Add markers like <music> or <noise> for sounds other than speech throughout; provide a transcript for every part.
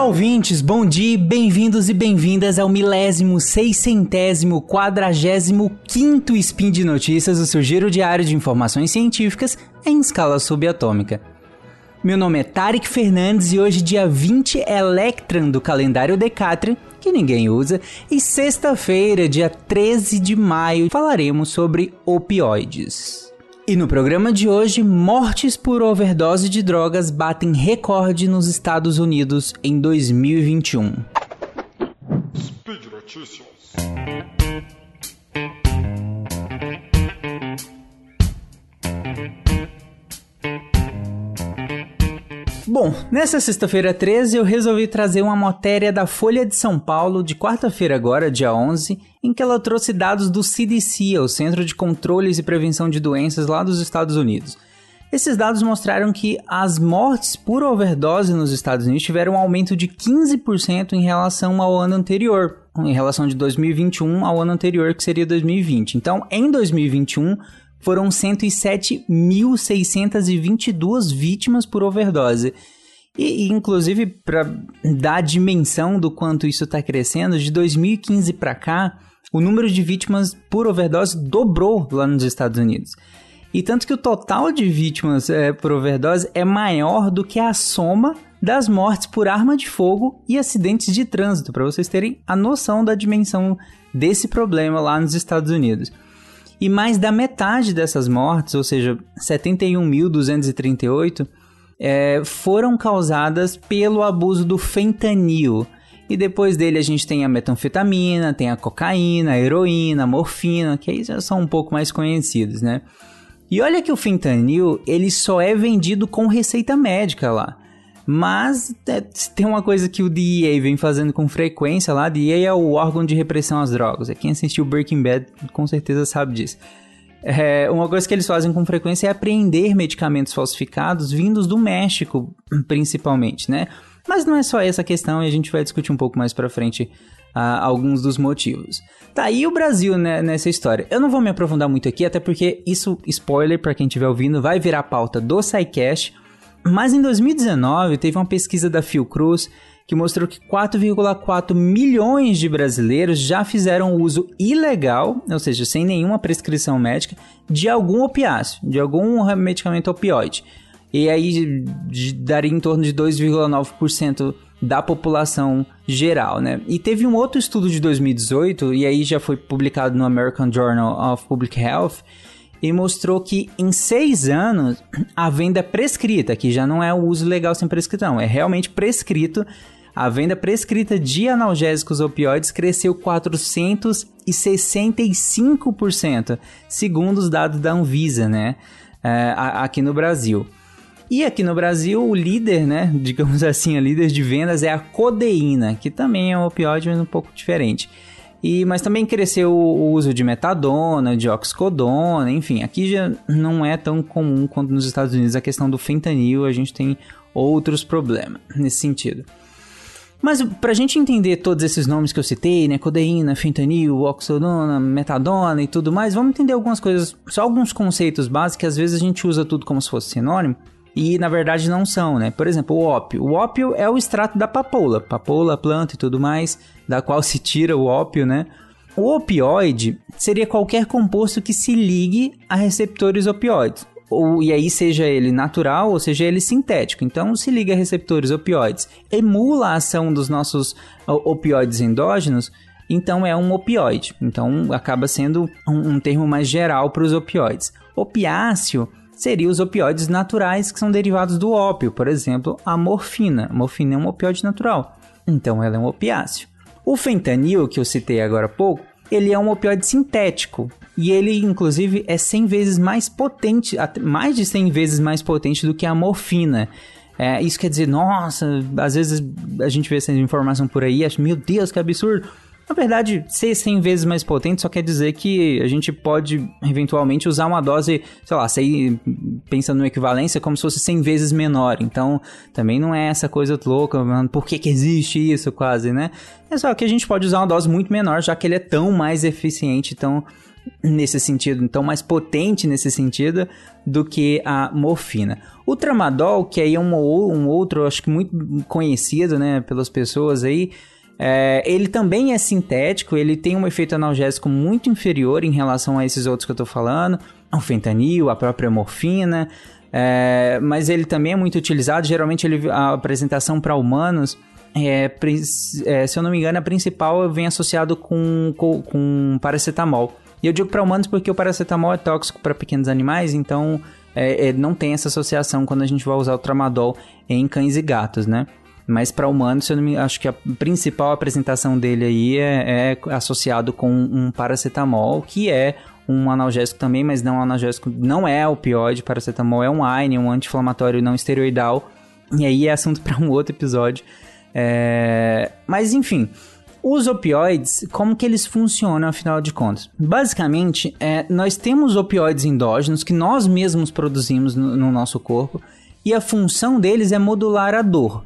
Olá, ouvintes, bom dia, bem-vindos e bem-vindas ao milésimo, seiscentésimo, quadragésimo quinto Spin de Notícias, o seu giro diário de informações científicas em escala subatômica. Meu nome é Tarek Fernandes e hoje, dia 20 Electran do calendário Decatran, que ninguém usa, e sexta-feira, dia 13 de maio, falaremos sobre opioides. E no programa de hoje, mortes por overdose de drogas batem recorde nos Estados Unidos em 2021. Speed. Bom, nessa sexta-feira 13 eu resolvi trazer uma matéria da Folha de São Paulo de quarta-feira agora, dia 11, em que ela trouxe dados do CDC, o Centro de Controles e Prevenção de Doenças lá dos Estados Unidos. Esses dados mostraram que as mortes por overdose nos Estados Unidos tiveram um aumento de 15% em relação ao ano anterior, em relação de 2021 ao ano anterior, que seria 2020. Então, em 2021, foram 107.622 vítimas por overdose. E, inclusive, para dar a dimensão do quanto isso está crescendo, de 2015 para cá, o número de vítimas por overdose dobrou lá nos Estados Unidos. E tanto que o total de vítimas é, por overdose é maior do que a soma das mortes por arma de fogo e acidentes de trânsito, para vocês terem a noção da dimensão desse problema lá nos Estados Unidos. E mais da metade dessas mortes, ou seja, 71.238, é, foram causadas pelo abuso do fentanil. E depois dele a gente tem a metanfetamina, tem a cocaína, a heroína, a morfina, que aí já são um pouco mais conhecidos, né? E olha que o fentanil, ele só é vendido com receita médica lá. Mas é, tem uma coisa que o DEA vem fazendo com frequência lá. DEA é o órgão de repressão às drogas. É quem assistiu Breaking Bad com certeza sabe disso. É, uma coisa que eles fazem com frequência é apreender medicamentos falsificados vindos do México, principalmente, né? Mas não é só essa questão e a gente vai discutir um pouco mais para frente uh, alguns dos motivos. Tá aí o Brasil né, nessa história. Eu não vou me aprofundar muito aqui, até porque isso, spoiler para quem estiver ouvindo, vai virar pauta do SciCast mas em 2019 teve uma pesquisa da Fiocruz que mostrou que 4,4 milhões de brasileiros já fizeram uso ilegal, ou seja, sem nenhuma prescrição médica, de algum opiáceo, de algum medicamento opioide. E aí daria em torno de 2,9% da população geral, né? E teve um outro estudo de 2018, e aí já foi publicado no American Journal of Public Health, e mostrou que em seis anos a venda prescrita, que já não é o uso legal sem prescrição, é realmente prescrito, a venda prescrita de analgésicos opioides cresceu 465%, segundo os dados da Anvisa, né? É, aqui no Brasil. E aqui no Brasil, o líder, né, <laughs> digamos assim, a líder de vendas é a codeína, que também é um opioide, mas um pouco diferente. E, mas também cresceu o uso de metadona, de oxicodona, enfim, aqui já não é tão comum quanto nos Estados Unidos a questão do fentanil, a gente tem outros problemas nesse sentido. Mas para a gente entender todos esses nomes que eu citei, né, codeína, fentanil, oxidona, metadona e tudo mais, vamos entender algumas coisas, só alguns conceitos básicos que às vezes a gente usa tudo como se fosse sinônimo e na verdade não são, né? Por exemplo, o ópio. O ópio é o extrato da papoula, papoula, planta e tudo mais, da qual se tira o ópio, né? O opioide seria qualquer composto que se ligue a receptores opioides. Ou, e aí, seja ele natural ou seja ele sintético. Então, se liga a receptores opioides, emula a ação dos nossos opioides endógenos, então é um opioide. Então, acaba sendo um, um termo mais geral para os opioides. Opiáceo seriam os opioides naturais que são derivados do ópio, por exemplo, a morfina. A morfina é um opioide natural, então ela é um opiáceo. O fentanil, que eu citei agora há pouco, ele é um opioide sintético e ele, inclusive, é 100 vezes mais potente, mais de 100 vezes mais potente do que a morfina. É, isso quer dizer, nossa, às vezes a gente vê essa informação por aí e acha, meu Deus, que absurdo. Na verdade, ser 100 vezes mais potente só quer dizer que a gente pode eventualmente usar uma dose, sei lá, sei, pensando no equivalência, como se fosse 100 vezes menor. Então, também não é essa coisa louca, mano, por que, que existe isso quase, né? É só que a gente pode usar uma dose muito menor, já que ele é tão mais eficiente, tão nesse sentido, então mais potente nesse sentido do que a morfina. O tramadol, que aí é um, um outro, acho que muito conhecido, né, pelas pessoas aí, é, ele também é sintético, ele tem um efeito analgésico muito inferior em relação a esses outros que eu tô falando, o fentanil, a própria morfina, é, mas ele também é muito utilizado, geralmente ele, a apresentação para humanos é, é, se eu não me engano, a principal vem associado com, com, com paracetamol. E eu digo para humanos porque o paracetamol é tóxico para pequenos animais, então é, é, não tem essa associação quando a gente vai usar o tramadol em cães e gatos, né? Mas para humanos, eu me, acho que a principal apresentação dele aí é, é, associado com um paracetamol, que é um analgésico também, mas não analgésico, não é opioide, paracetamol é um AINE, um anti-inflamatório não esteroidal. E aí é assunto <laughs> para um outro episódio. É... Mas enfim, os opioides, como que eles funcionam afinal de contas? Basicamente, é, nós temos opioides endógenos que nós mesmos produzimos no, no nosso corpo e a função deles é modular a dor.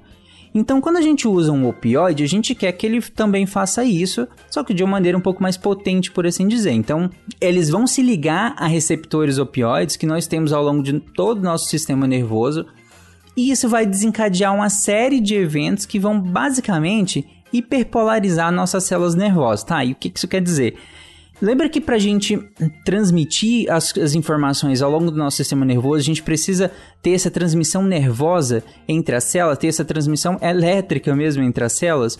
Então, quando a gente usa um opioide, a gente quer que ele também faça isso, só que de uma maneira um pouco mais potente, por assim dizer. Então, eles vão se ligar a receptores opioides que nós temos ao longo de todo o nosso sistema nervoso, e isso vai desencadear uma série de eventos que vão basicamente hiperpolarizar nossas células nervosas, tá? E o que isso quer dizer? Lembra que para a gente transmitir as, as, informações ao longo do nosso sistema nervoso, a gente precisa ter essa transmissão nervosa entre as células, ter essa transmissão elétrica mesmo entre as células?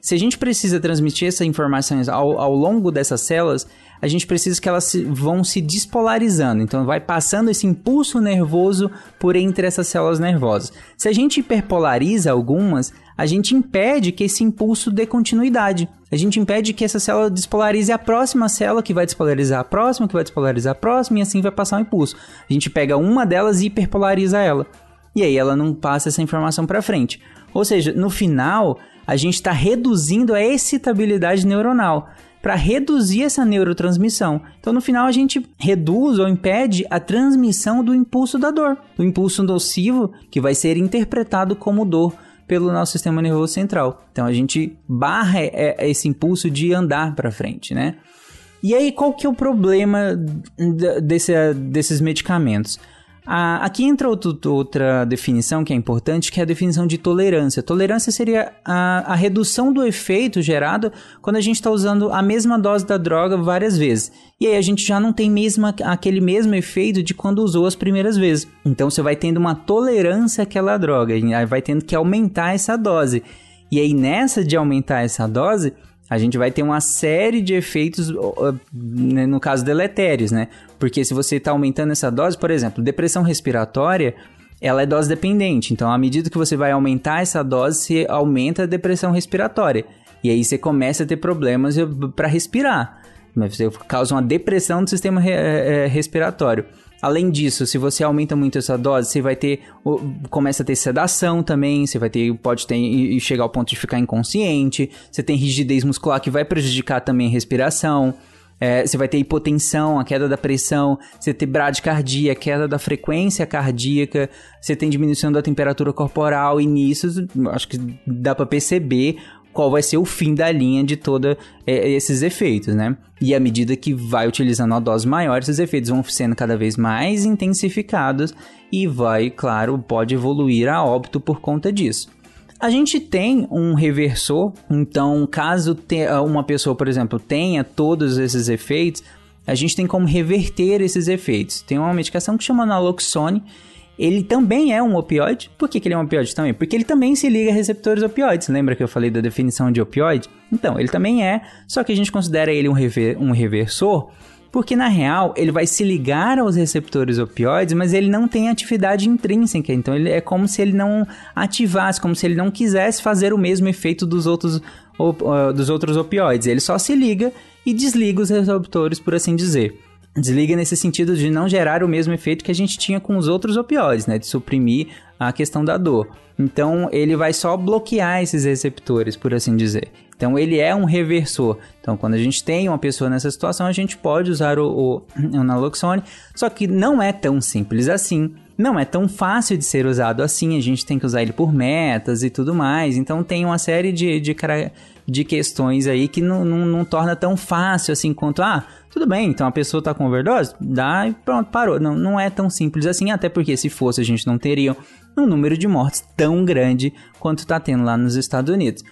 Se a gente precisa transmitir essas informações ao, ao longo dessas células, a gente precisa que elas se, vão se despolarizando. Então, vai passando esse impulso nervoso por entre essas células nervosas. Se a gente hiperpolariza algumas, a gente impede que esse impulso dê continuidade. A gente impede que essa célula despolarize a próxima célula, que vai despolarizar a próxima, que vai despolarizar a próxima, e assim vai passar o impulso. A gente pega uma delas e hiperpolariza ela. E aí ela não passa essa informação para frente. Ou seja, no final, a gente está reduzindo a excitabilidade neuronal para reduzir essa neurotransmissão. Então, no final, a gente reduz ou impede a transmissão do impulso da dor, do impulso nocivo que vai ser interpretado como dor pelo nosso sistema nervoso central. Então a gente barra é, é, esse impulso de andar para frente, né? E aí qual que é o problema desse, desses medicamentos? Aqui entra outro, outra definição que é importante, que é a definição de tolerância. Tolerância seria a, a redução do efeito gerado quando a gente está usando a mesma dose da droga várias vezes. E aí a gente já não tem aquele mesmo efeito de quando usou as primeiras vezes. Então você vai tendo uma tolerância àquela droga, vai tendo que aumentar essa dose. E aí nessa de aumentar essa dose, a gente vai ter uma série de efeitos, né, no caso deletérios, né? Porque se você está aumentando essa dose, por exemplo, depressão respiratória, ela é dose dependente. Então, à medida que você vai aumentar essa dose, você aumenta a depressão respiratória. E aí você começa a ter problemas para respirar. Você causa uma depressão do sistema é, é, respiratório. Além disso, se você aumenta muito essa dose, você vai ter começa a ter sedação também, você vai ter pode ter e chegar ao ponto de ficar inconsciente, você tem rigidez muscular que vai prejudicar também a respiração. É, você vai ter hipotensão, a queda da pressão, você tem bradicardia, queda da frequência cardíaca, você tem diminuição da temperatura corporal e nisso acho que dá para perceber qual vai ser o fim da linha de todos é, esses efeitos, né? E à medida que vai utilizando a dose maior, esses efeitos vão sendo cada vez mais intensificados e vai, claro, pode evoluir a óbito por conta disso. A gente tem um reversor, então caso uma pessoa, por exemplo, tenha todos esses efeitos, a gente tem como reverter esses efeitos. Tem uma medicação que chama naloxone, ele também é um opioide. Por que, que ele é um opioide também? Porque ele também se liga a receptores opioides. Lembra que eu falei da definição de opioide? Então, ele também é, só que a gente considera ele um, rever, um reversor porque na real ele vai se ligar aos receptores opioides, mas ele não tem atividade intrínseca, então ele é como se ele não ativasse, como se ele não quisesse fazer o mesmo efeito dos outros, dos outros opioides. Ele só se liga e desliga os receptores, por assim dizer. Desliga nesse sentido de não gerar o mesmo efeito que a gente tinha com os outros opioides, né? De suprimir a questão da dor. Então, ele vai só bloquear esses receptores, por assim dizer. Então, ele é um reversor. Então, quando a gente tem uma pessoa nessa situação, a gente pode usar o, o, <clears throat> o naloxone, só que não é tão simples assim. Não é tão fácil de ser usado assim, a gente tem que usar ele por metas e tudo mais. Então, tem uma série de, de, de questões aí que não, não, não torna tão fácil assim quanto, ah, tudo bem, então a pessoa tá com overdose, dá e pronto, parou. Não, não é tão simples assim, até porque se fosse a gente não teria um número de mortes tão grande quanto tá tendo lá nos Estados Unidos.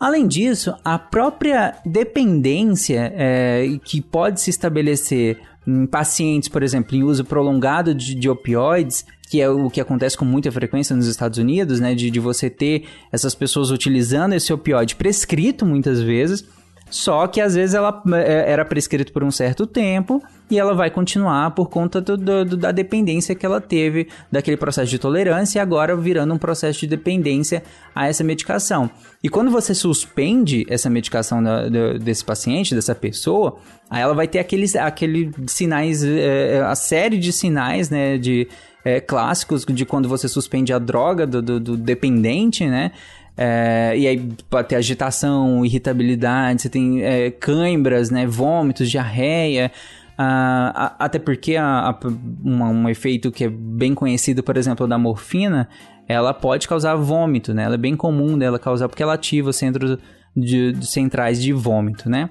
Além disso, a própria dependência é, que pode se estabelecer em pacientes, por exemplo, em uso prolongado de, de opioides, que é o que acontece com muita frequência nos Estados Unidos, né, de, de você ter essas pessoas utilizando esse opioide prescrito muitas vezes, só que às vezes ela é, era prescrito por um certo tempo e ela vai continuar por conta do, do, da dependência que ela teve daquele processo de tolerância e agora virando um processo de dependência a essa medicação. E quando você suspende essa medicação da, da, desse paciente, dessa pessoa, aí ela vai ter aqueles, aqueles sinais, é, a série de sinais, né, de é, clássicos de quando você suspende a droga do, do, do dependente, né? É, e aí pode ter agitação, irritabilidade, você tem é, cãibras, né, vômitos, diarreia. Uh, até porque a, a, uma, um efeito que é bem conhecido, por exemplo, da morfina, ela pode causar vômito, né? Ela é bem comum dela causar, porque ela ativa os centros de, de centrais de vômito, né?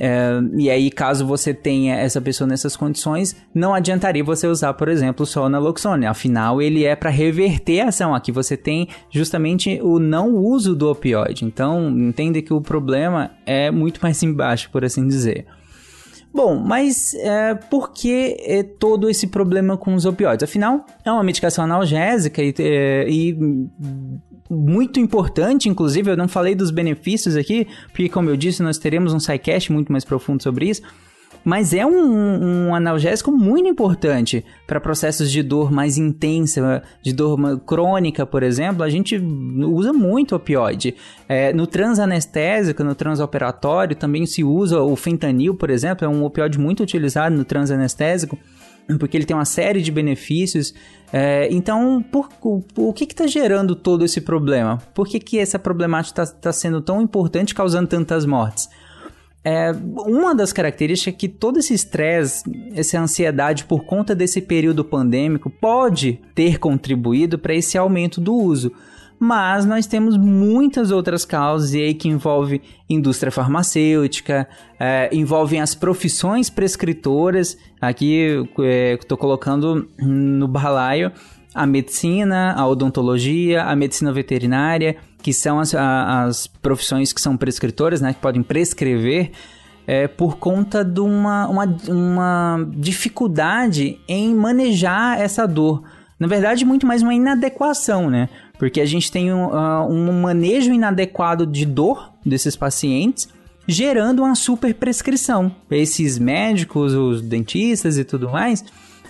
É, e aí, caso você tenha essa pessoa nessas condições, não adiantaria você usar, por exemplo, só o naloxone. Afinal, ele é para reverter a ação. Aqui você tem justamente o não uso do opioide. Então, entenda que o problema é muito mais embaixo, por assim dizer. Bom, mas é, por que é, todo esse problema com os opioides? Afinal, é uma medicação analgésica e, é, e muito importante, inclusive, eu não falei dos benefícios aqui, porque como eu disse, nós teremos um sidecast muito mais profundo sobre isso, mas é um, um analgésico muito importante para processos de dor mais intensa, de dor crônica, por exemplo. A gente usa muito opioide. É, no transanestésico, no transoperatório, também se usa o fentanil, por exemplo, é um opioide muito utilizado no transanestésico porque ele tem uma série de benefícios. É, então, por, o, o que está gerando todo esse problema? Por que, que essa problemática está tá sendo tão importante, causando tantas mortes? É, uma das características é que todo esse estresse, essa ansiedade por conta desse período pandêmico pode ter contribuído para esse aumento do uso mas nós temos muitas outras causas e aí que envolve indústria farmacêutica, é, envolvem as profissões prescritoras. Aqui estou é, colocando no balaio a medicina, a odontologia, a medicina veterinária, que são as, as profissões que são prescritoras, né, que podem prescrever. É, por conta de uma, uma, uma dificuldade em manejar essa dor. Na verdade, muito mais uma inadequação, né? Porque a gente tem um, uh, um manejo inadequado de dor desses pacientes, gerando uma super prescrição. Esses médicos, os dentistas e tudo mais,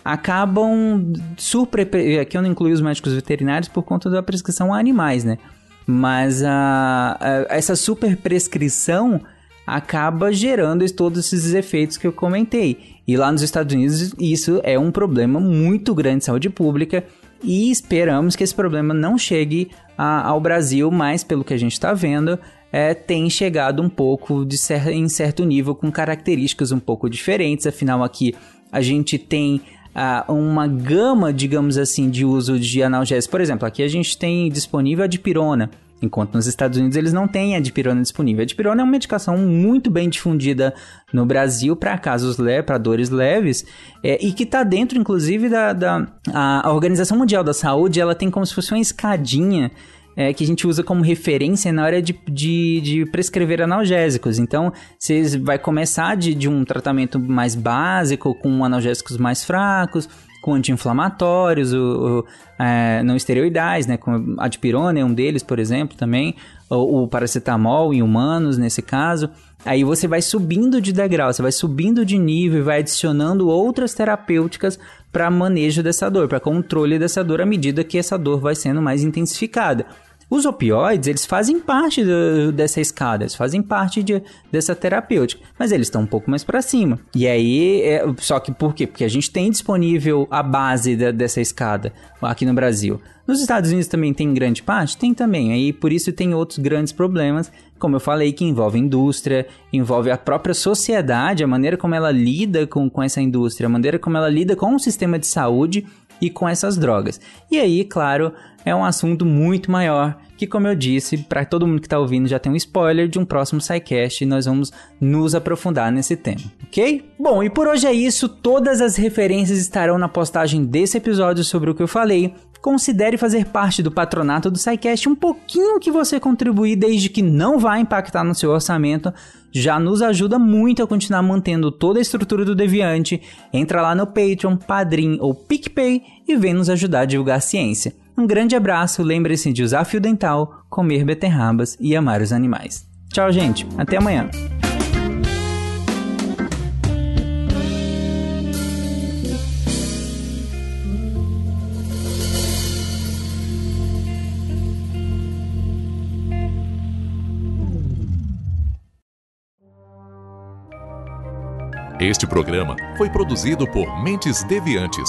acabam super. Aqui eu não incluo os médicos veterinários por conta da prescrição a animais, né? Mas a, a, essa super prescrição acaba gerando todos esses efeitos que eu comentei. E lá nos Estados Unidos isso é um problema muito grande de saúde pública e esperamos que esse problema não chegue a, ao Brasil, mas pelo que a gente está vendo, é, tem chegado um pouco de cer em certo nível com características um pouco diferentes. Afinal, aqui a gente tem uh, uma gama, digamos assim, de uso de analgésicos. Por exemplo, aqui a gente tem disponível a dipirona, Enquanto nos Estados Unidos eles não têm a dipirona disponível. A dipirona é uma medicação muito bem difundida no Brasil para casos leves, para dores leves, é, e que está dentro, inclusive, da, da a, Organização Mundial da Saúde. Ela tem como se fosse uma escadinha é, que a gente usa como referência na hora de, de, de prescrever analgésicos. Então, você vai começar de, de um tratamento mais básico, com analgésicos mais fracos, com anti-inflamatórios, o, o é, não esteroidais, né, como a dipirona é um deles, por exemplo, também, o, o paracetamol em humanos, nesse caso. Aí você vai subindo de degrau, você vai subindo de nível e vai adicionando outras terapêuticas para manejo dessa dor, para controle dessa dor à medida que essa dor vai sendo mais intensificada. Os opioides, eles fazem parte do, dessa escada, eles fazem parte de, dessa terapêutica, mas eles estão um pouco mais para cima. E aí, é, só que por quê? Porque a gente tem disponível a base da, dessa escada aqui no Brasil. Nos Estados Unidos também tem grande parte? Tem também. Aí por isso tem outros grandes problemas, como eu falei, que envolve indústria, envolve a própria sociedade, a maneira como ela lida com, com essa indústria, a maneira como ela lida com o sistema de saúde e com essas drogas. E aí, claro, é um assunto muito maior que, como eu disse, para todo mundo que está ouvindo já tem um spoiler de um próximo SciCast e nós vamos nos aprofundar nesse tema, ok? Bom, e por hoje é isso. Todas as referências estarão na postagem desse episódio sobre o que eu falei. Considere fazer parte do patronato do SciCast. Um pouquinho que você contribuir, desde que não vá impactar no seu orçamento, já nos ajuda muito a continuar mantendo toda a estrutura do Deviante. Entra lá no Patreon, Padrim ou PicPay e vem nos ajudar a divulgar a ciência. Um grande abraço, lembre-se de usar fio dental, comer beterrabas e amar os animais. Tchau, gente. Até amanhã. Este programa foi produzido por Mentes Deviantes.